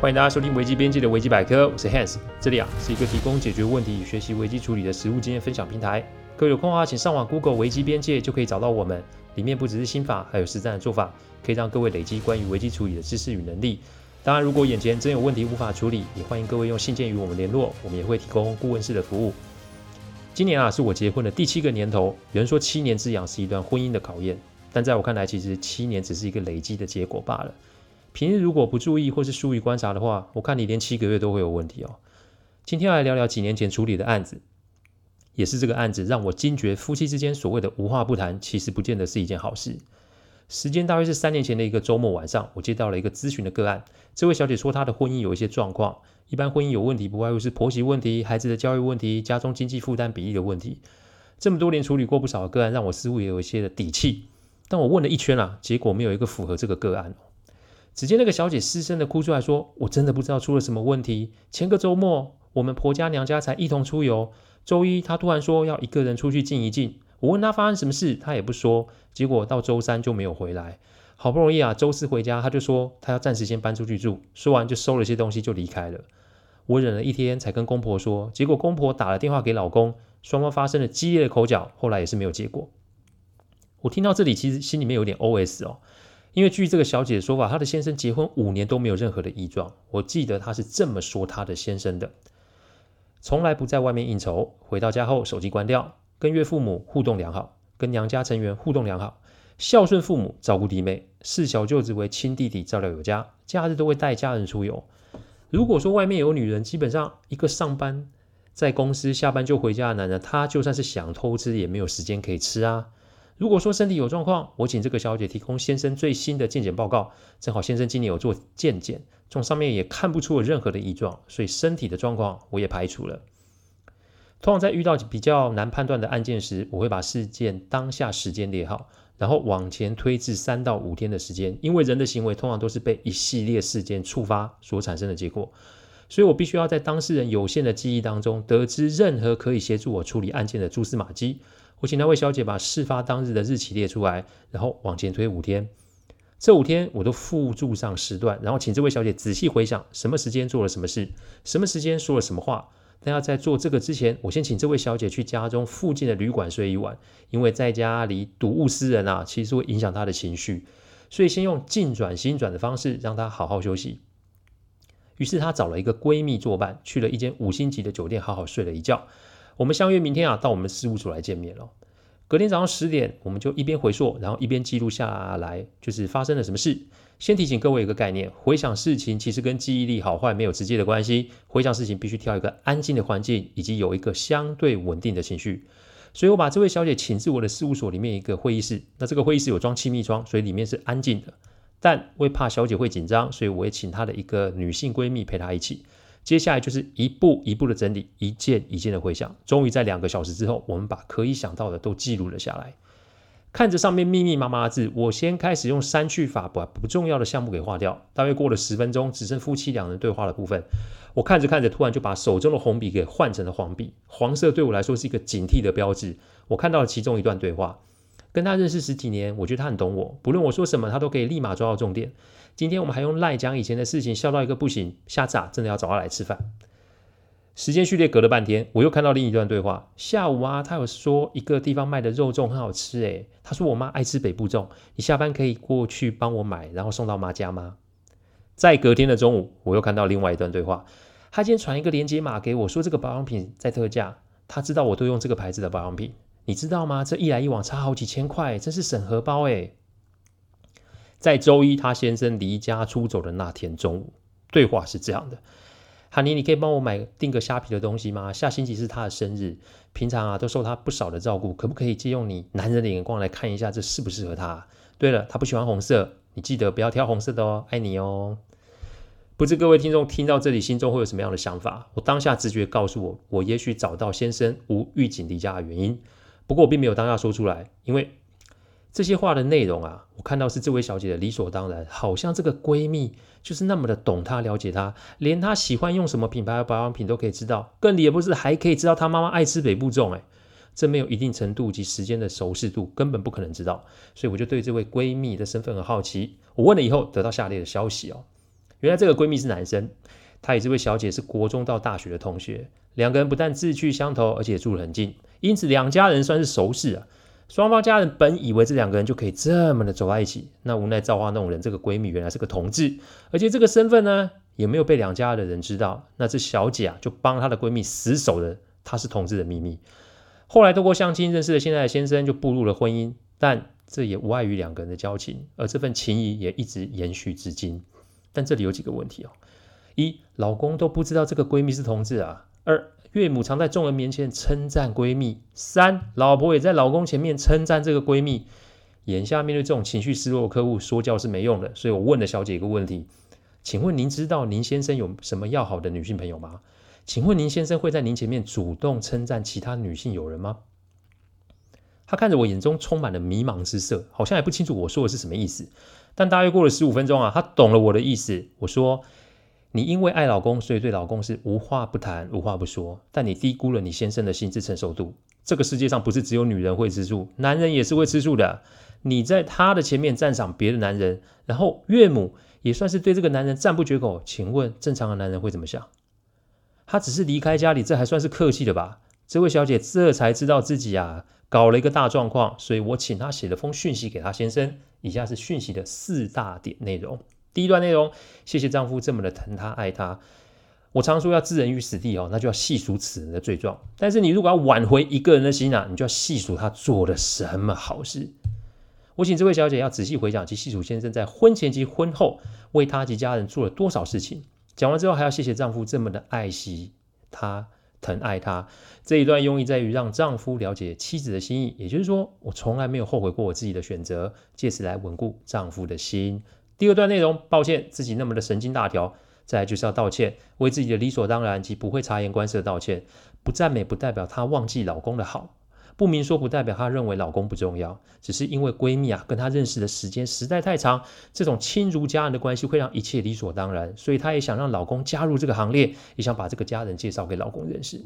欢迎大家收听危机边界的危机百科，我是 Hans，这里啊是一个提供解决问题与学习危机处理的实务经验分享平台。各位有空的话，请上网 Google 危机边界就可以找到我们，里面不只是心法，还有实战的做法，可以让各位累积关于危机处理的知识与能力。当然，如果眼前真有问题无法处理，也欢迎各位用信件与我们联络，我们也会提供顾问式的服务。今年啊是我结婚的第七个年头，有人说七年之痒是一段婚姻的考验，但在我看来，其实七年只是一个累积的结果罢了。平日如果不注意或是疏于观察的话，我看你连七个月都会有问题哦。今天要来聊聊几年前处理的案子，也是这个案子让我惊觉夫妻之间所谓的无话不谈，其实不见得是一件好事。时间大约是三年前的一个周末晚上，我接到了一个咨询的个案。这位小姐说她的婚姻有一些状况，一般婚姻有问题不外乎是婆媳问题、孩子的教育问题、家中经济负担比例的问题。这么多年处理过不少个案，让我似乎也有一些的底气。但我问了一圈啊，结果没有一个符合这个个案。只见那个小姐失声的哭出来说：“我真的不知道出了什么问题。前个周末，我们婆家娘家才一同出游。周一，她突然说要一个人出去静一静。我问她发生什么事，她也不说。结果到周三就没有回来。好不容易啊，周四回家，她就说她要暂时先搬出去住。说完就收了些东西就离开了。我忍了一天才跟公婆说，结果公婆打了电话给老公，双方发生了激烈的口角，后来也是没有结果。我听到这里，其实心里面有点 OS 哦。”因为据这个小姐的说法，她的先生结婚五年都没有任何的异状。我记得她是这么说她的先生的：从来不在外面应酬，回到家后手机关掉，跟岳父母互动良好，跟娘家成员互动良好，孝顺父母，照顾弟妹，视小舅子为亲弟弟，照料有加，假日都会带家人出游。如果说外面有女人，基本上一个上班在公司，下班就回家的男人，他就算是想偷吃，也没有时间可以吃啊。如果说身体有状况，我请这个小姐提供先生最新的健检报告。正好先生今年有做健检，从上面也看不出有任何的异状，所以身体的状况我也排除了。通常在遇到比较难判断的案件时，我会把事件当下时间列好，然后往前推至三到五天的时间，因为人的行为通常都是被一系列事件触发所产生的结果，所以我必须要在当事人有限的记忆当中，得知任何可以协助我处理案件的蛛丝马迹。我请那位小姐把事发当日的日期列出来，然后往前推五天。这五天我都附注上时段，然后请这位小姐仔细回想什么时间做了什么事，什么时间说了什么话。但要在做这个之前，我先请这位小姐去家中附近的旅馆睡一晚，因为在家里睹物思人啊，其实会影响她的情绪。所以先用静转心转的方式让她好好休息。于是她找了一个闺蜜作伴，去了一间五星级的酒店，好好睡了一觉。我们相约明天啊，到我们事务所来见面了。隔天早上十点，我们就一边回溯，然后一边记录下来，就是发生了什么事。先提醒各位一个概念：回想事情其实跟记忆力好坏没有直接的关系。回想事情必须挑一个安静的环境，以及有一个相对稳定的情绪。所以我把这位小姐请至我的事务所里面一个会议室。那这个会议室有装气密窗，所以里面是安静的。但为怕小姐会紧张，所以我也请她的一个女性闺蜜陪她一起。接下来就是一步一步的整理，一件一件的回想。终于在两个小时之后，我们把可以想到的都记录了下来。看着上面密密麻麻的字，我先开始用删去法把不重要的项目给划掉。大约过了十分钟，只剩夫妻两人对话的部分。我看着看着，突然就把手中的红笔给换成了黄笔。黄色对我来说是一个警惕的标志。我看到了其中一段对话。跟他认识十几年，我觉得他很懂我，不论我说什么，他都可以立马抓到重点。今天我们还用赖讲以前的事情，笑到一个不行。下次啊，真的要找他来吃饭。时间序列隔了半天，我又看到另一段对话。下午啊，他有说一个地方卖的肉粽很好吃，诶，他说我妈爱吃北部粽，你下班可以过去帮我买，然后送到妈家吗？在隔天的中午，我又看到另外一段对话。他今天传一个链接码给我，说这个保养品在特价，他知道我都用这个牌子的保养品。你知道吗？这一来一往差好几千块，真是省荷包诶。在周一他先生离家出走的那天中午，对话是这样的：哈尼，你可以帮我买订个虾皮的东西吗？下星期是他的生日，平常啊都受他不少的照顾，可不可以借用你男人的眼光来看一下，这适不适合他？对了，他不喜欢红色，你记得不要挑红色的哦，爱你哦。不知各位听众听到这里，心中会有什么样的想法？我当下直觉告诉我，我也许找到先生无预警离家的原因。不过我并没有当下说出来，因为这些话的内容啊，我看到是这位小姐的理所当然，好像这个闺蜜就是那么的懂她、了解她，连她喜欢用什么品牌的保养品都可以知道，更离也不是还可以知道她妈妈爱吃北部粽，哎，这没有一定程度及时间的熟识度，根本不可能知道。所以我就对这位闺蜜的身份很好奇。我问了以后，得到下列的消息哦，原来这个闺蜜是男生，她与这位小姐是国中到大学的同学，两个人不但志趣相投，而且住得很近，因此两家人算是熟识啊。双方家人本以为这两个人就可以这么的走在一起，那无奈造化弄人，这个闺蜜原来是个同志，而且这个身份呢也没有被两家的人知道。那这小姐啊就帮她的闺蜜死守了她是同志的秘密。后来透过相亲认识了现在的先生，就步入了婚姻，但这也无碍于两个人的交情，而这份情谊也一直延续至今。但这里有几个问题哦：一，老公都不知道这个闺蜜是同志啊；二，岳母常在众人面前称赞闺蜜；三，老婆也在老公前面称赞这个闺蜜。眼下面对这种情绪失落的客户，说教是没用的，所以我问了小姐一个问题：请问您知道您先生有什么要好的女性朋友吗？请问您先生会在您前面主动称赞其他女性友人吗？他看着我，眼中充满了迷茫之色，好像也不清楚我说的是什么意思。但大约过了十五分钟啊，他懂了我的意思。我说：“你因为爱老公，所以对老公是无话不谈、无话不说。但你低估了你先生的心智承受度。这个世界上不是只有女人会吃醋，男人也是会吃醋的。你在他的前面赞赏别的男人，然后岳母也算是对这个男人赞不绝口。请问正常的男人会怎么想？他只是离开家里，这还算是客气的吧？”这位小姐这才知道自己啊。搞了一个大状况，所以我请她写了封讯息给她先生。以下是讯息的四大点内容。第一段内容：谢谢丈夫这么的疼她爱她。我常说要置人于死地哦，那就要细数此人的罪状。但是你如果要挽回一个人的心啊，你就要细数他做了什么好事。我请这位小姐要仔细回想及细数先生在婚前及婚后为她及家人做了多少事情。讲完之后，还要谢谢丈夫这么的爱惜她。疼爱她这一段用意在于让丈夫了解妻子的心意，也就是说，我从来没有后悔过我自己的选择，借此来稳固丈夫的心。第二段内容，抱歉自己那么的神经大条，再来就是要道歉，为自己的理所当然及不会察言观色道歉，不赞美不代表她忘记老公的好。不明说不代表她认为老公不重要，只是因为闺蜜啊跟她认识的时间实在太长，这种亲如家人的关系会让一切理所当然，所以她也想让老公加入这个行列，也想把这个家人介绍给老公认识。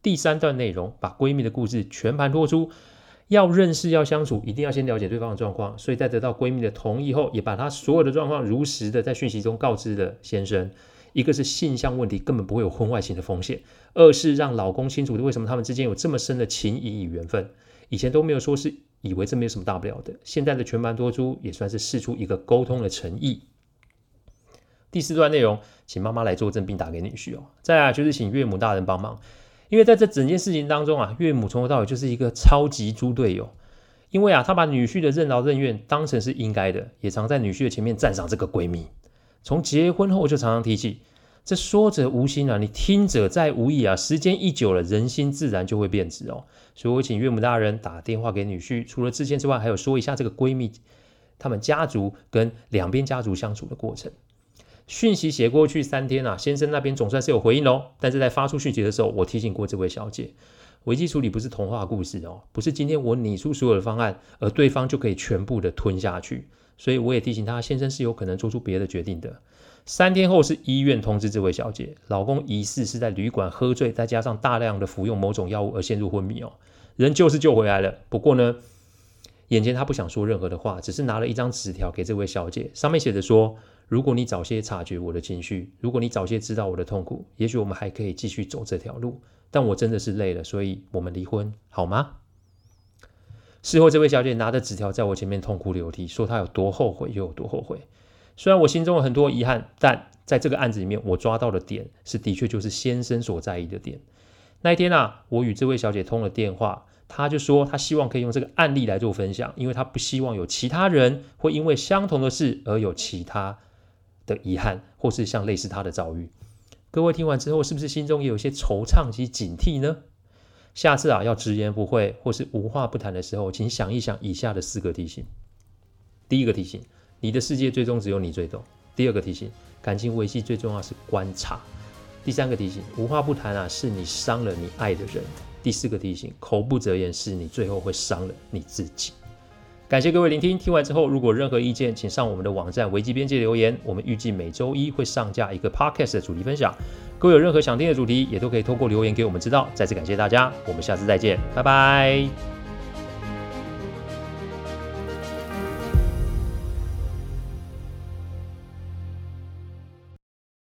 第三段内容把闺蜜的故事全盘托出，要认识要相处，一定要先了解对方的状况，所以在得到闺蜜的同意后，也把她所有的状况如实的在讯息中告知了先生。一个是性向问题，根本不会有婚外情的风险；二是让老公清楚的为什么他们之间有这么深的情谊与缘分。以前都没有说是以为这没有什么大不了的，现在的全盘托出也算是试出一个沟通的诚意。第四段内容，请妈妈来作证并打给女婿哦。再来就是请岳母大人帮忙，因为在这整件事情当中啊，岳母从头到尾就是一个超级猪队友。因为啊，她把女婿的任劳任怨当成是应该的，也常在女婿的前面赞赏这个闺蜜。从结婚后就常常提起，这说者无心啊，你听者在无意啊。时间一久了，人心自然就会变质哦。所以我请岳母大人打电话给女婿，除了致歉之外，还有说一下这个闺蜜他们家族跟两边家族相处的过程。讯息写过去三天啊，先生那边总算是有回应喽。但是在发出讯息的时候，我提醒过这位小姐，危机处理不是童话故事哦，不是今天我拟出所有的方案，而对方就可以全部的吞下去。所以我也提醒她，先生是有可能做出别的决定的。三天后是医院通知这位小姐，老公疑似是在旅馆喝醉，再加上大量的服用某种药物而陷入昏迷哦。人救是救回来了，不过呢，眼前他不想说任何的话，只是拿了一张纸条给这位小姐，上面写着说：如果你早些察觉我的情绪，如果你早些知道我的痛苦，也许我们还可以继续走这条路。但我真的是累了，所以我们离婚好吗？事后，这位小姐拿着纸条在我前面痛哭流涕，说她有多后悔又有多后悔。虽然我心中有很多遗憾，但在这个案子里面，我抓到的点是的确就是先生所在意的点。那一天啊，我与这位小姐通了电话，她就说她希望可以用这个案例来做分享，因为她不希望有其他人会因为相同的事而有其他的遗憾，或是像类似他的遭遇。各位听完之后，是不是心中也有些惆怅及警惕呢？下次啊，要直言不讳或是无话不谈的时候，请想一想以下的四个提醒。第一个提醒，你的世界最终只有你最懂。第二个提醒，感情维系最重要是观察。第三个提醒，无话不谈啊，是你伤了你爱的人。第四个提醒，口不择言是你最后会伤了你自己。感谢各位聆听，听完之后如果任何意见，请上我们的网站维基边界留言。我们预计每周一会上架一个 podcast 的主题分享。各位有任何想听的主题，也都可以透过留言给我们知道。再次感谢大家，我们下次再见，拜拜。